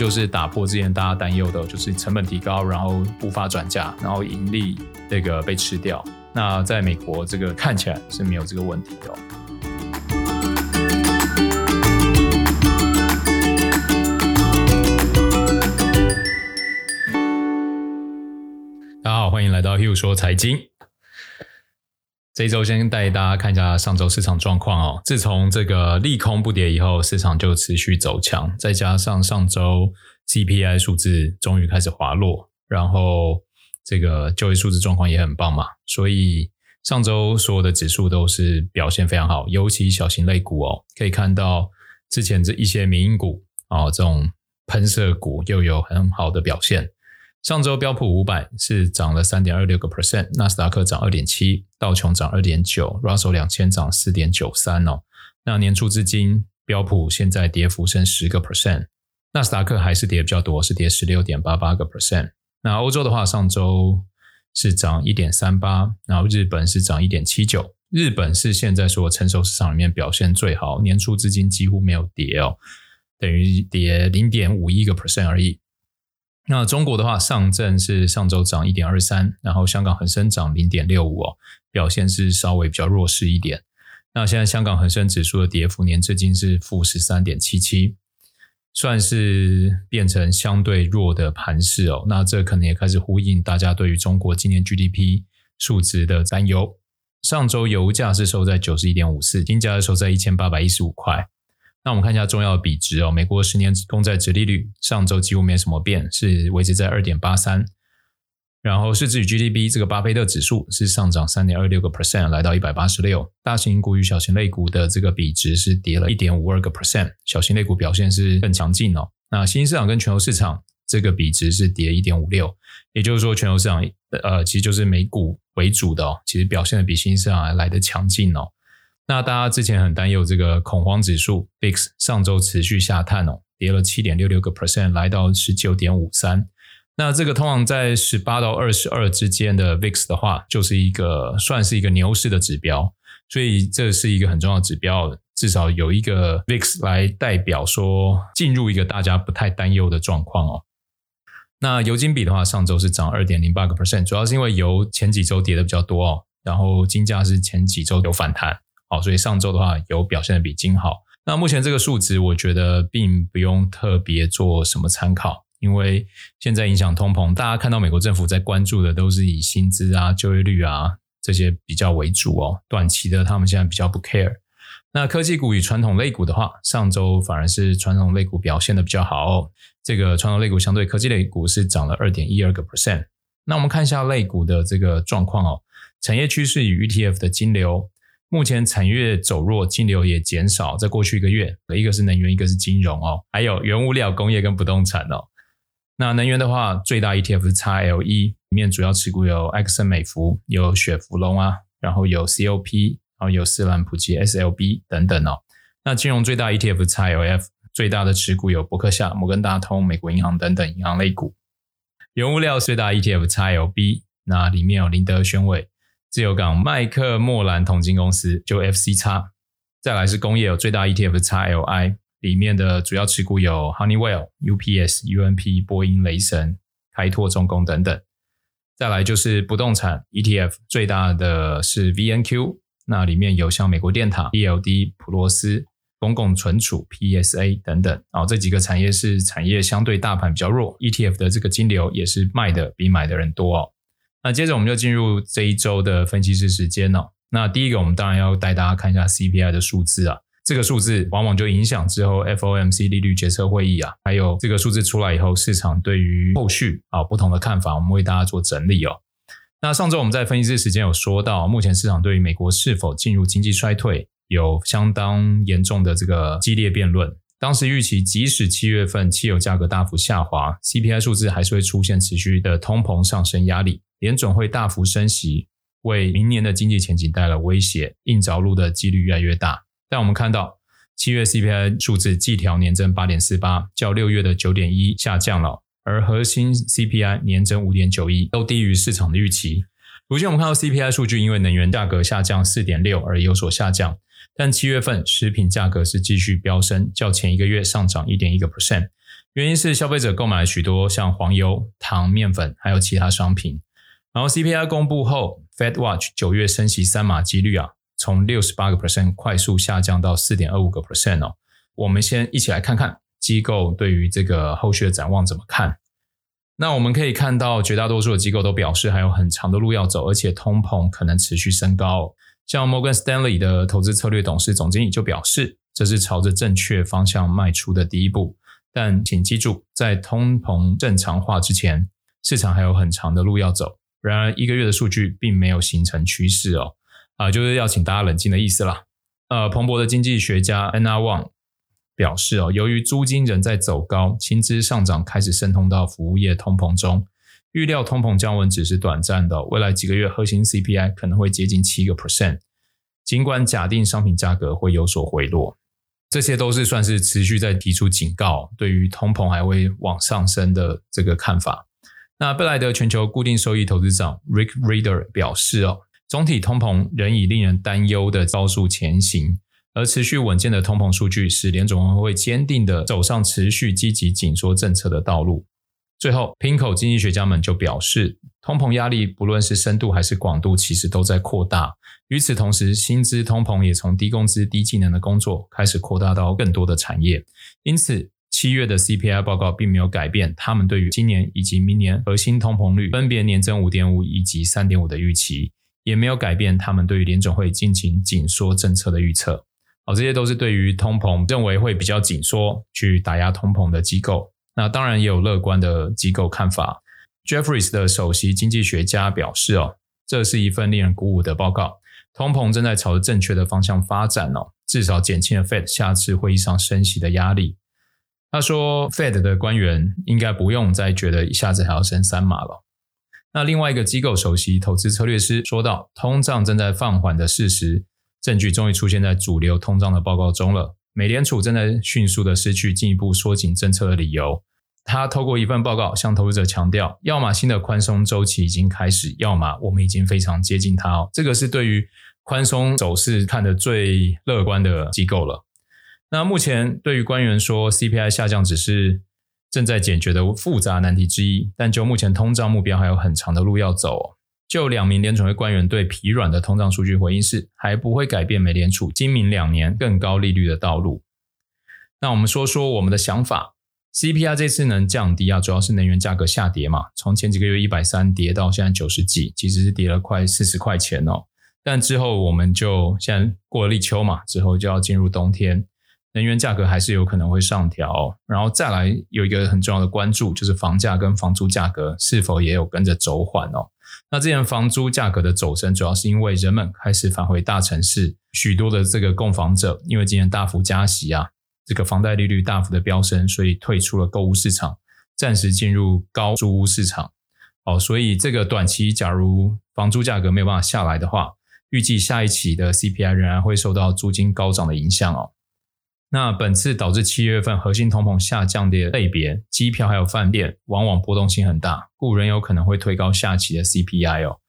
就是打破之前大家担忧的，就是成本提高，然后无法转嫁，然后盈利这个被吃掉。那在美国，这个看起来是没有这个问题的。大家好，欢迎来到 Hugh 说财经。这周先带大家看一下上周市场状况哦。自从这个利空不跌以后，市场就持续走强，再加上上周 CPI 数字终于开始滑落，然后这个就业数字状况也很棒嘛，所以上周所有的指数都是表现非常好，尤其小型类股哦，可以看到之前这一些民营股哦，这种喷射股又有很好的表现。上周标普五百是涨了三点二六个 percent，纳斯达克涨二点七，道琼涨二点九，Russell 两千涨四点九三哦。那年初至今，标普现在跌幅升十个 percent，纳斯达克还是跌比较多，是跌十六点八八个 percent。那欧洲的话，上周是涨一点三八，然后日本是涨一点七九，日本是现在所有成熟市场里面表现最好，年初至今几乎没有跌哦，等于跌零点五一个 percent 而已。那中国的话，上证是上周涨一点二三，然后香港恒生涨零点六五哦，表现是稍微比较弱势一点。那现在香港恒生指数的跌幅年至今是负十三点七七，算是变成相对弱的盘势哦。那这可能也开始呼应大家对于中国今年 GDP 数值的担忧。上周油价是收在九十一点五四，金价是收在一千八百一十五块。那我们看一下重要的比值哦，美国十年公债殖利率上周几乎没什么变，是维持在二点八三。然后市值与 GDP 这个巴菲特指数是上涨三点二六个 percent，来到一百八十六。大型股与小型类股的这个比值是跌了一点五二个 percent，小型类股表现是更强劲哦。那新兴市场跟全球市场这个比值是跌一点五六，也就是说全球市场呃其实就是美股为主的哦，其实表现的比新兴市场还来得强劲哦。那大家之前很担忧这个恐慌指数 VIX 上周持续下探哦，跌了七点六六个 percent，来到十九点五三。那这个通常在十八到二十二之间的 VIX 的话，就是一个算是一个牛市的指标，所以这是一个很重要的指标，至少有一个 VIX 来代表说进入一个大家不太担忧的状况哦。那油金比的话，上周是涨二点零八个 percent，主要是因为油前几周跌的比较多哦，然后金价是前几周有反弹。好，所以上周的话，有表现的比金好。那目前这个数值，我觉得并不用特别做什么参考，因为现在影响通膨，大家看到美国政府在关注的都是以薪资啊、就业率啊这些比较为主哦。短期的，他们现在比较不 care。那科技股与传统类股的话，上周反而是传统类股表现的比较好哦。这个传统类股相对科技类股是涨了二点一二个 percent。那我们看一下类股的这个状况哦，产业趋势与 ETF 的金流。目前产业走弱，金流也减少。在过去一个月，一个是能源，一个是金融哦，还有原物料、工业跟不动产哦。那能源的话，最大 ETF 是 XLE，里面主要持股有埃克森美孚、有雪佛龙啊，然后有 COP，然后有斯兰普吉 SLB 等等哦。那金融最大 ETF 是 XLF，最大的持股有伯克夏、摩根大通、美国银行等等银行类股。原物料最大 ETF XLB，那里面有林德宣伟。自由港麦克莫兰统金公司就 FCX，再来是工业有最大 ETF 的 XLI，里面的主要持股有 Honeywell、UPS、UNP、波音、雷神、开拓重工等等。再来就是不动产 ETF，最大的是 VNQ，那里面有像美国电塔、ELD、普罗斯、公共存储 PSA 等等。然后这几个产业是产业相对大盘比较弱，ETF 的这个金流也是卖的比买的人多哦。那接着我们就进入这一周的分析师时间哦。那第一个，我们当然要带大家看一下 CPI 的数字啊。这个数字往往就影响之后 FOMC 利率决策会议啊，还有这个数字出来以后，市场对于后续啊不同的看法，我们为大家做整理哦。那上周我们在分析师时间有说到，目前市场对于美国是否进入经济衰退有相当严重的这个激烈辩论。当时预期，即使七月份汽油价格大幅下滑，CPI 数字还是会出现持续的通膨上升压力。联准会大幅升息，为明年的经济前景带来威胁，硬着陆的几率越来越大。但我们看到七月 CPI 数字季调年增八点四八，较六月的九点一下降了，而核心 CPI 年增五点九一，都低于市场的预期。如今我们看到 CPI 数据因为能源价格下降四点六而有所下降，但七月份食品价格是继续飙升，较前一个月上涨一点一个 percent。原因是消费者购买了许多像黄油、糖、面粉，还有其他商品。然后 CPI 公布后，Fed Watch 九月升息三码几率啊，从六十八个 percent 快速下降到四点二五个 percent 哦。我们先一起来看看机构对于这个后续的展望怎么看。那我们可以看到，绝大多数的机构都表示还有很长的路要走，而且通膨可能持续升高。像 Morgan Stanley 的投资策略董事总经理就表示，这是朝着正确方向迈出的第一步。但请记住，在通膨正常化之前，市场还有很长的路要走。然而，一个月的数据并没有形成趋势哦，啊，就是要请大家冷静的意思啦。呃，彭博的经济学家 Anna Wang 表示哦，由于租金仍在走高，薪资上涨开始渗透到服务业通膨中，预料通膨降温只是短暂的，未来几个月核心 CPI 可能会接近七个 percent。尽管假定商品价格会有所回落，这些都是算是持续在提出警告，对于通膨还会往上升的这个看法。那贝莱德全球固定收益投资长 Rick Reader 表示：“哦，总体通膨仍以令人担忧的高速前行，而持续稳健的通膨数据使联总会坚定地走上持续积极紧缩政策的道路。”最后，Pinco 经济学家们就表示，通膨压力不论是深度还是广度，其实都在扩大。与此同时，薪资通膨也从低工资、低技能的工作开始扩大到更多的产业，因此。七月的 CPI 报告并没有改变他们对于今年以及明年核心通膨率分别年增五点五以及三点五的预期，也没有改变他们对于联准会进行紧缩政策的预测。好，这些都是对于通膨认为会比较紧缩去打压通膨的机构。那当然也有乐观的机构看法。Jeffries 的首席经济学家表示：“哦，这是一份令人鼓舞的报告，通膨正在朝着正确的方向发展哦，至少减轻了 Fed 下次会议上升息的压力。”他说，Fed 的官员应该不用再觉得一下子还要升三码了。那另外一个机构首席投资策略师说道，通胀正在放缓的事实证据终于出现在主流通胀的报告中了。美联储正在迅速的失去进一步缩紧政策的理由。他透过一份报告向投资者强调，要么新的宽松周期已经开始，要么我们已经非常接近它哦。这个是对于宽松走势看得最乐观的机构了。那目前对于官员说，CPI 下降只是正在解决的复杂难题之一，但就目前通胀目标还有很长的路要走。就两名联储会官员对疲软的通胀数据回应是，还不会改变美联储今明两年更高利率的道路。那我们说说我们的想法，CPI 这次能降低啊，主要是能源价格下跌嘛，从前几个月一百三跌到现在九十几，其实是跌了快四十块钱哦。但之后我们就现在过了立秋嘛，之后就要进入冬天。能源价格还是有可能会上调，然后再来有一个很重要的关注，就是房价跟房租价格是否也有跟着走缓哦。那之前房租价格的走升，主要是因为人们开始返回大城市，许多的这个购房者因为今年大幅加息啊，这个房贷利率大幅的飙升，所以退出了购物市场，暂时进入高租屋市场。哦，所以这个短期假如房租价格没有办法下来的话，预计下一期的 CPI 仍然会受到租金高涨的影响哦。那本次导致七月份核心通膨下降的类别，机票还有饭店，往往波动性很大，故仍有可能会推高下期的 CPI 哦。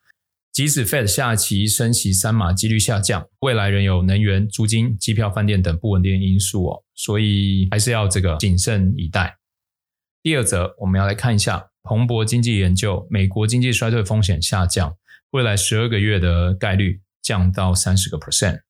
即使 Fed 下期升息三码几率下降，未来仍有能源、租金、机票、饭店等不稳定因素哦，所以还是要这个谨慎以待。第二则，我们要来看一下彭博经济研究，美国经济衰退风险下降，未来十二个月的概率降到三十个 percent。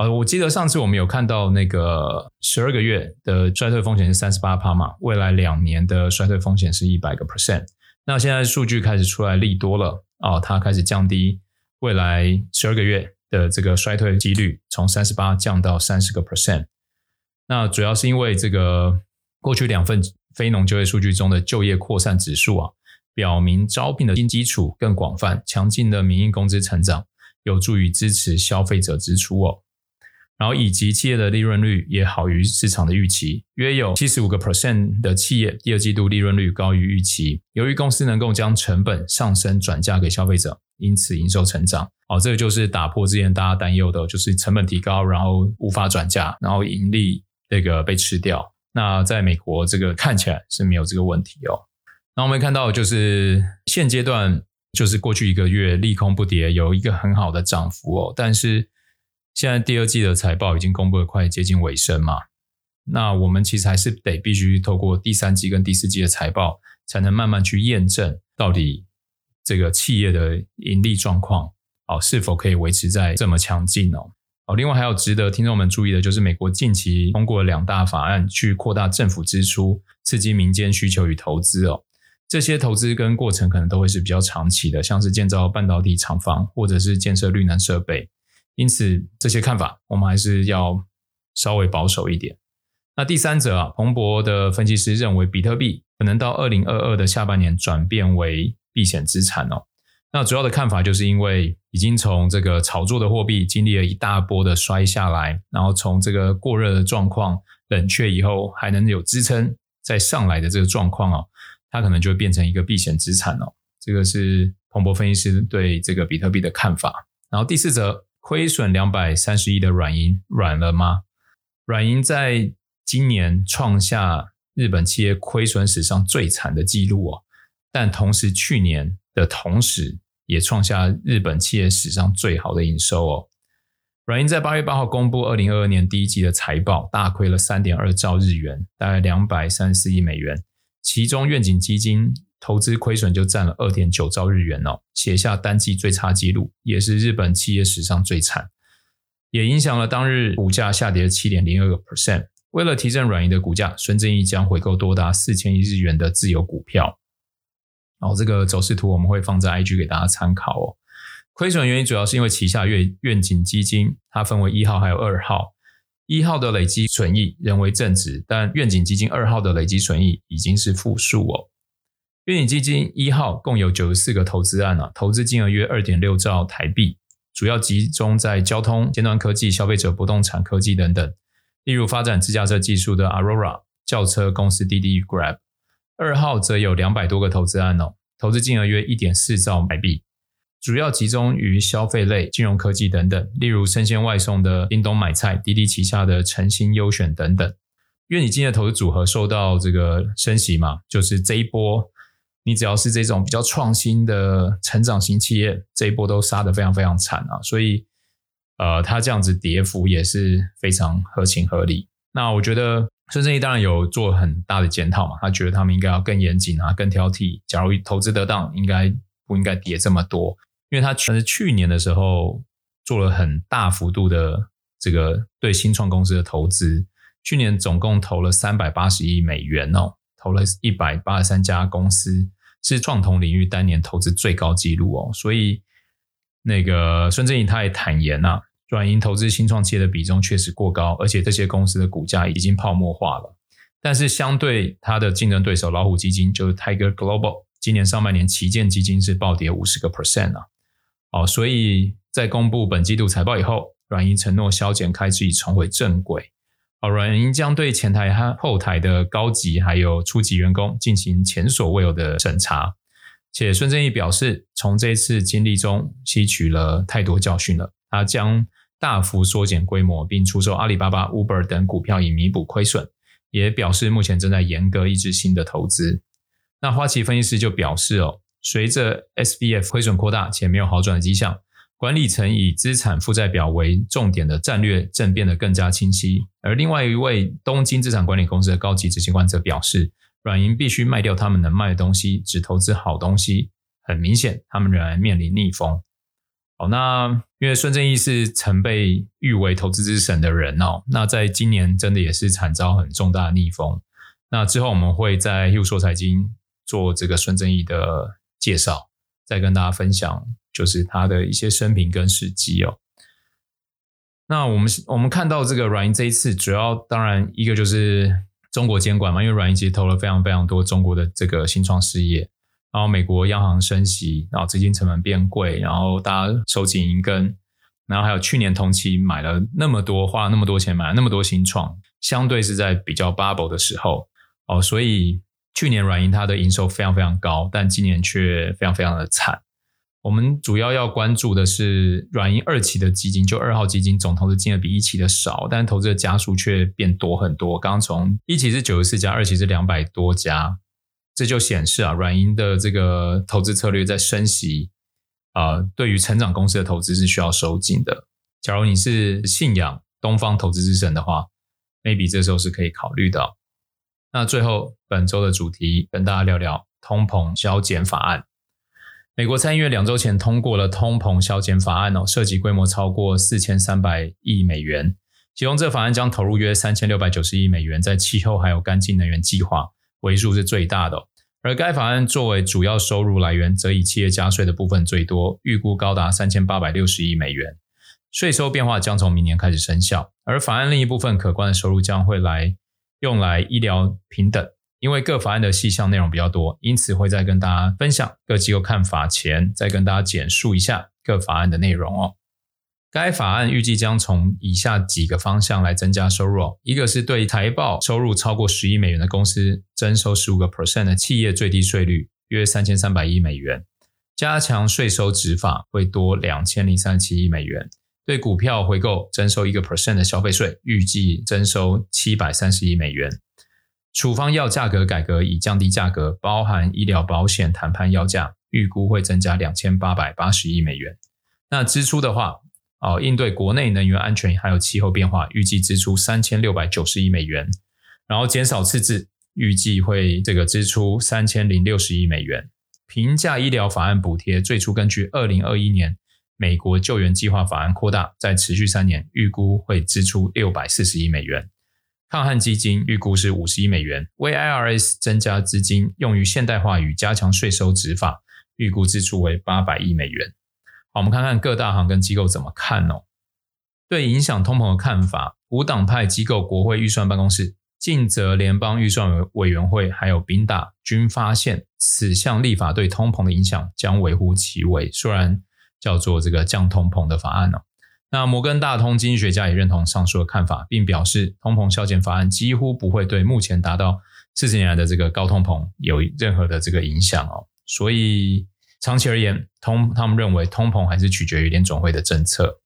呃，我记得上次我们有看到那个十二个月的衰退风险是三十八趴嘛，未来两年的衰退风险是一百个 percent。那现在数据开始出来利多了啊，它开始降低未来十二个月的这个衰退几率，从三十八降到三十个 percent。那主要是因为这个过去两份非农就业数据中的就业扩散指数啊，表明招聘的新基础更广泛，强劲的名义工资成长有助于支持消费者支出哦。然后以及企业的利润率也好于市场的预期，约有七十五个 percent 的企业第二季度利润率高于预期。由于公司能够将成本上升转嫁给消费者，因此营收成长。好，这个就是打破之前大家担忧的，就是成本提高，然后无法转嫁，然后盈利这个被吃掉。那在美国这个看起来是没有这个问题哦。那我们看到就是现阶段就是过去一个月利空不跌，有一个很好的涨幅哦，但是。现在第二季的财报已经公布了，快接近尾声嘛。那我们其实还是得必须透过第三季跟第四季的财报，才能慢慢去验证到底这个企业的盈利状况哦，是否可以维持在这么强劲哦。哦，另外还有值得听众们注意的，就是美国近期通过了两大法案，去扩大政府支出，刺激民间需求与投资哦。这些投资跟过程可能都会是比较长期的，像是建造半导体厂房，或者是建设绿能设备。因此，这些看法我们还是要稍微保守一点。那第三者啊，彭博的分析师认为，比特币可能到二零二二的下半年转变为避险资产哦。那主要的看法就是因为已经从这个炒作的货币经历了一大波的摔下来，然后从这个过热的状况冷却以后，还能有支撑再上来的这个状况哦，它可能就会变成一个避险资产哦。这个是彭博分析师对这个比特币的看法。然后第四则，亏损两百三十亿的软银软了吗？软银在今年创下日本企业亏损史上最惨的记录哦，但同时去年。的同时，也创下日本企业史上最好的营收哦。软银在八月八号公布二零二二年第一季的财报，大亏了三点二兆日元，大概两百三十四亿美元。其中愿景基金投资亏损就占了二点九兆日元哦，写下单季最差纪录，也是日本企业史上最惨，也影响了当日股价下跌七点零二个 percent。为了提振软银的股价，孙正义将回购多达四千亿日元的自有股票。然后这个走势图我们会放在 IG 给大家参考哦。亏损原因主要是因为旗下愿愿景基金它分为一号还有二号，一号的累积损益仍为正值，但愿景基金二号的累积损益已经是负数哦。愿景基金一号共有九十四个投资案啊，投资金额约二点六兆台币，主要集中在交通、尖端科技、消费者不动产科技等等，例如发展自驾车技术的 Aurora 轿车公司滴滴 Grab。二号则有两百多个投资案哦，投资金额约一点四兆台币，主要集中于消费类、金融科技等等，例如生鲜外送的叮咚买菜、滴滴旗下的诚心优选等等。愿景基金的投资组合受到这个升息嘛，就是这一波，你只要是这种比较创新的成长型企业，这一波都杀得非常非常惨啊，所以呃，它这样子跌幅也是非常合情合理。那我觉得。孙正义当然有做很大的检讨嘛，他觉得他们应该要更严谨啊，更挑剔。假如投资得当，应该不应该跌这么多？因为他其实去年的时候做了很大幅度的这个对新创公司的投资，去年总共投了三百八十亿美元哦，投了一百八十三家公司，是创投领域单年投资最高纪录哦。所以那个孙正义他也坦言呐、啊。软银投资新创企业的比重确实过高，而且这些公司的股价已经泡沫化了。但是相对它的竞争对手老虎基金，就是 Tiger Global，今年上半年旗舰基金是暴跌五十个 percent 啊。哦，所以在公布本季度财报以后，软银承诺削减开支以重回正轨。哦，软银将对前台和后台的高级还有初级员工进行前所未有的审查。且孙正义表示，从这次经历中吸取了太多教训了，他将。大幅缩减规模，并出售阿里巴巴、Uber 等股票以弥补亏损，也表示目前正在严格抑制新的投资。那花旗分析师就表示哦，随着 SBF 亏损扩大且没有好转的迹象，管理层以资产负债表为重点的战略正变得更加清晰。而另外一位东京资产管理公司的高级执行官则表示，软银必须卖掉他们能卖的东西，只投资好东西。很明显，他们仍然面临逆风。好，那因为孙正义是曾被誉为投资之神的人哦，那在今年真的也是惨遭很重大的逆风。那之后我们会在 h u 说财经做这个孙正义的介绍，再跟大家分享就是他的一些生平跟事迹哦。那我们我们看到这个软银这一次主要当然一个就是中国监管嘛，因为软银其实投了非常非常多中国的这个新创事业。然后美国央行升息，然后资金成本变贵，然后大家收紧银根，然后还有去年同期买了那么多，花了那么多钱买了那么多新创，相对是在比较 bubble 的时候哦，所以去年软银它的营收非常非常高，但今年却非常非常的惨。我们主要要关注的是软银二期的基金，就二号基金总投资金额比一期的少，但投资的家数却变多很多。刚刚从一期是九十四家，二期是两百多家。这就显示啊，软银的这个投资策略在升息啊、对于成长公司的投资是需要收紧的。假如你是信仰东方投资之神的话，maybe 这时候是可以考虑的。那最后本周的主题跟大家聊聊通膨削减法案。美国参议院两周前通过了通膨削减法案哦，涉及规模超过四千三百亿美元，其中这法案将投入约三千六百九十亿美元在气候还有干净能源计划，为数是最大的。而该法案作为主要收入来源，则以企业加税的部分最多，预估高达三千八百六十亿美元。税收变化将从明年开始生效，而法案另一部分可观的收入将会来用来医疗平等。因为各法案的细项内容比较多，因此会再跟大家分享各机构看法前，再跟大家简述一下各法案的内容哦。该法案预计将从以下几个方向来增加收入：一个是对财报收入超过十亿美元的公司征收十五个 percent 的企业最低税率，约三千三百亿美元；加强税收执法会多两千零三十七亿美元；对股票回购征收一个 percent 的消费税，预计征收七百三十亿美元；处方药价格改革以降低价格，包含医疗保险谈判药价，预估会增加两千八百八十亿美元。那支出的话，哦，应对国内能源安全还有气候变化，预计支出三千六百九十亿美元，然后减少赤字，预计会这个支出三千零六十亿美元。平价医疗法案补贴最初根据二零二一年美国救援计划法案扩大，在持续三年，预估会支出六百四十亿美元。抗旱基金预估是五十亿美元，为 IRS 增加资金用于现代化与加强税收执法，预估支出为八百亿美元。好，我们看看各大行跟机构怎么看哦。对影响通膨的看法，无党派机构国会预算办公室、尽责联邦预算委员会还有宾大均发现，此项立法对通膨的影响将微乎其微，虽然叫做这个降通膨的法案哦。那摩根大通经济学家也认同上述的看法，并表示通膨削减法案几乎不会对目前达到四十年来的这个高通膨有任何的这个影响哦。所以。长期而言，通他们认为通膨还是取决于联总会的政策。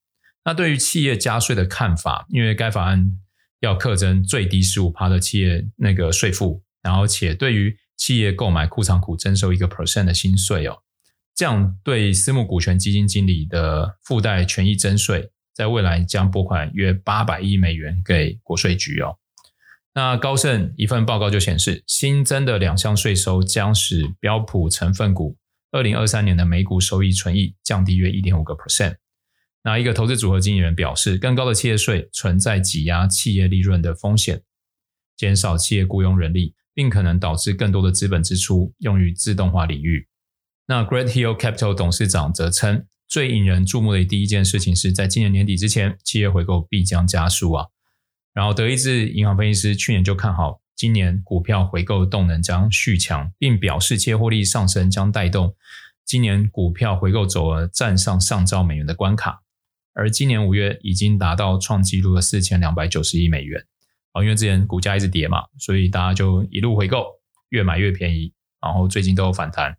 那对于企业加税的看法，因为该法案要课征最低十五趴的企业那个税负，然后且对于企业购买库藏股征收一个 percent 的新税哦，这样对私募股权基金经理的附带权益征税，在未来将拨款约八百亿美元给国税局哦。那高盛一份报告就显示，新增的两项税收将使标普成分股。二零二三年的每股收益存益降低约一点五个 percent。那一个投资组合经理人表示，更高的企业税存在挤压企业利润的风险，减少企业雇佣人力，并可能导致更多的资本支出用于自动化领域。那 Great Hill Capital 董事长则称，最引人注目的第一件事情是在今年年底之前，企业回购必将加速啊。然后德意志银行分析师去年就看好。今年股票回购动能将续强，并表示切获利上升将带动今年股票回购总额站上上兆美元的关卡，而今年五月已经达到创纪录的四千两百九十亿美元。哦，因为之前股价一直跌嘛，所以大家就一路回购，越买越便宜，然后最近都有反弹。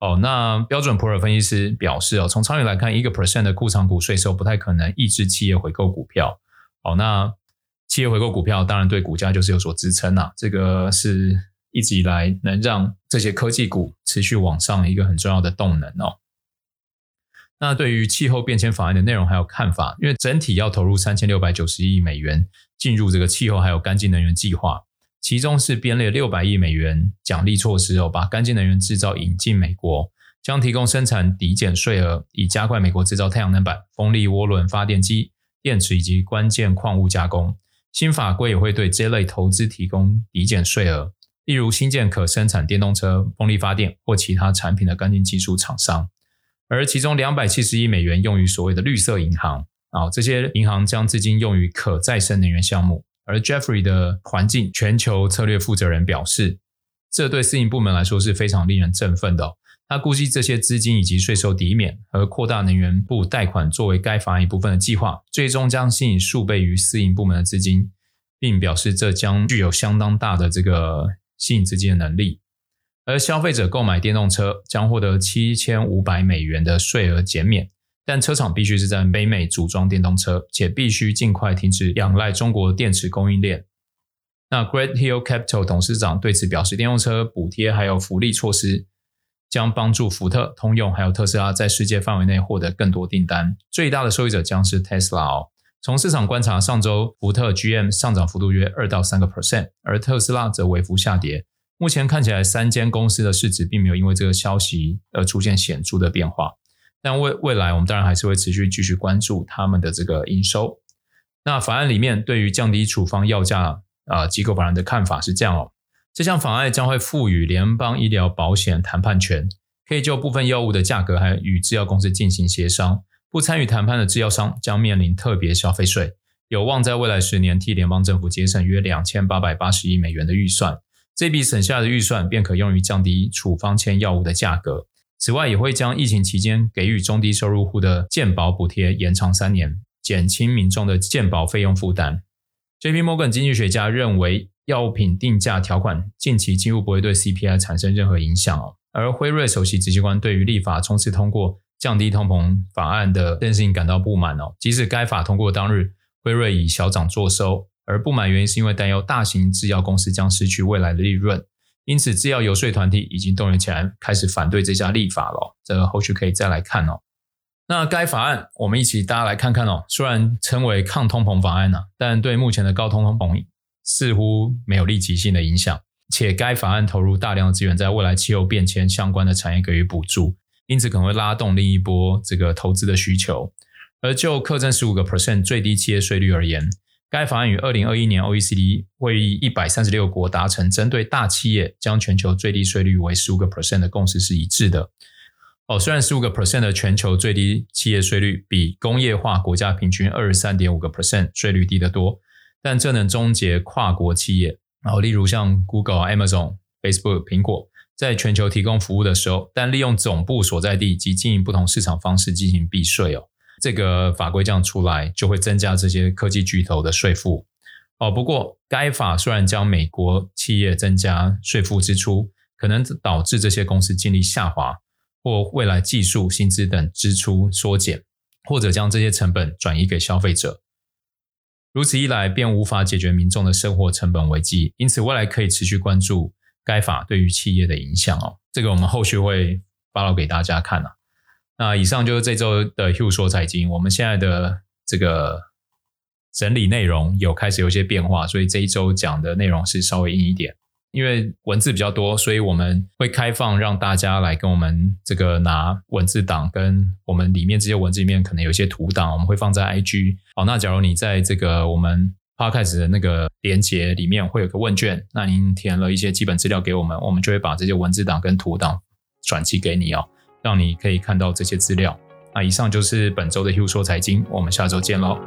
哦，那标准普尔分析师表示哦，从长远来看，一个 percent 的库藏股税收不太可能抑制企业回购股票。哦，那。企业回购股票当然对股价就是有所支撑呐，这个是一直以来能让这些科技股持续往上一个很重要的动能哦。那对于气候变迁法案的内容还有看法，因为整体要投入三千六百九十亿美元进入这个气候还有干净能源计划，其中是编列六百亿美元奖励措施哦，把干净能源制造引进美国，将提供生产抵减税额，以加快美国制造太阳能板、风力涡轮发电机、电池以及关键矿物加工。新法规也会对这类投资提供抵减税额，例如新建可生产电动车、风力发电或其他产品的干净技术厂商。而其中两百七十亿美元用于所谓的绿色银行啊，这些银行将资金用于可再生能源项目。而 Jeffrey 的环境全球策略负责人表示，这对私营部门来说是非常令人振奋的。他估计这些资金以及税收抵免和扩大能源部贷款作为该法案一部分的计划，最终将吸引数倍于私营部门的资金，并表示这将具有相当大的这个吸引资金的能力。而消费者购买电动车将获得七千五百美元的税额减免，但车厂必须是在北美组装电动车，且必须尽快停止仰赖中国电池供应链。那 Great Hill Capital 董事长对此表示，电动车补贴还有福利措施。将帮助福特、通用还有特斯拉在世界范围内获得更多订单。最大的受益者将是 Tesla 哦。从市场观察，上周福特 GM 上涨幅度约二到三个 percent，而特斯拉则微幅下跌。目前看起来，三间公司的市值并没有因为这个消息而出现显著的变化。但未未来，我们当然还是会持续继续关注他们的这个营收。那法案里面对于降低处方药价啊、机构法人的看法是这样哦。这项法案将会赋予联邦医疗保险谈判权，可以就部分药物的价格还与制药公司进行协商。不参与谈判的制药商将面临特别消费税，有望在未来十年替联邦政府节省约两千八百八十亿美元的预算。这笔省下的预算便可用于降低处方签药物的价格。此外，也会将疫情期间给予中低收入户的健保补贴延长三年，减轻民众的健保费用负担。J.P. Morgan 经济学家认为，药品定价条款近期几乎不会对 CPI 产生任何影响哦。而辉瑞首席执行官对于立法冲刺通过降低通膨法案的任性感到不满哦。即使该法通过当日，辉瑞以小涨作收，而不满原因是因为担忧大型制药公司将失去未来的利润。因此，制药游说团体已经动员起来，开始反对这项立法了。这个后续可以再来看哦。那该法案，我们一起大家来看看哦。虽然称为抗通膨法案呢，但对目前的高通膨似乎没有立即性的影响。且该法案投入大量的资源，在未来气候变迁相关的产业给予补助，因此可能会拉动另一波这个投资的需求。而就课征十五个 percent 最低企业税率而言，该法案与二零二一年 OECD 会议一百三十六国达成针对大企业将全球最低税率为十五个 percent 的共识是一致的。哦，虽然十五个 percent 的全球最低企业税率比工业化国家平均二十三点五个 percent 税率低得多，但这能终结跨国企业，然哦，例如像 Google、Amazon、Facebook、苹果在全球提供服务的时候，但利用总部所在地及经营不同市场方式进行避税哦。这个法规这样出来，就会增加这些科技巨头的税负哦。不过，该法虽然将美国企业增加税负支出，可能导致这些公司净利下滑，或未来技术、薪资等支出缩减，或者将这些成本转移给消费者。如此一来，便无法解决民众的生活成本危机。因此，未来可以持续关注该法对于企业的影响哦。这个我们后续会发布给大家看啊。那以上就是这周的 Hugh 说财经。我们现在的这个整理内容有开始有些变化，所以这一周讲的内容是稍微硬一点。因为文字比较多，所以我们会开放让大家来跟我们这个拿文字档，跟我们里面这些文字里面可能有一些图档，我们会放在 IG。好，那假如你在这个我们 Podcast 的那个连接里面会有个问卷，那您填了一些基本资料给我们，我们就会把这些文字档跟图档转寄给你哦。让你可以看到这些资料。那以上就是本周的 Hugh 说财经，我们下周见喽。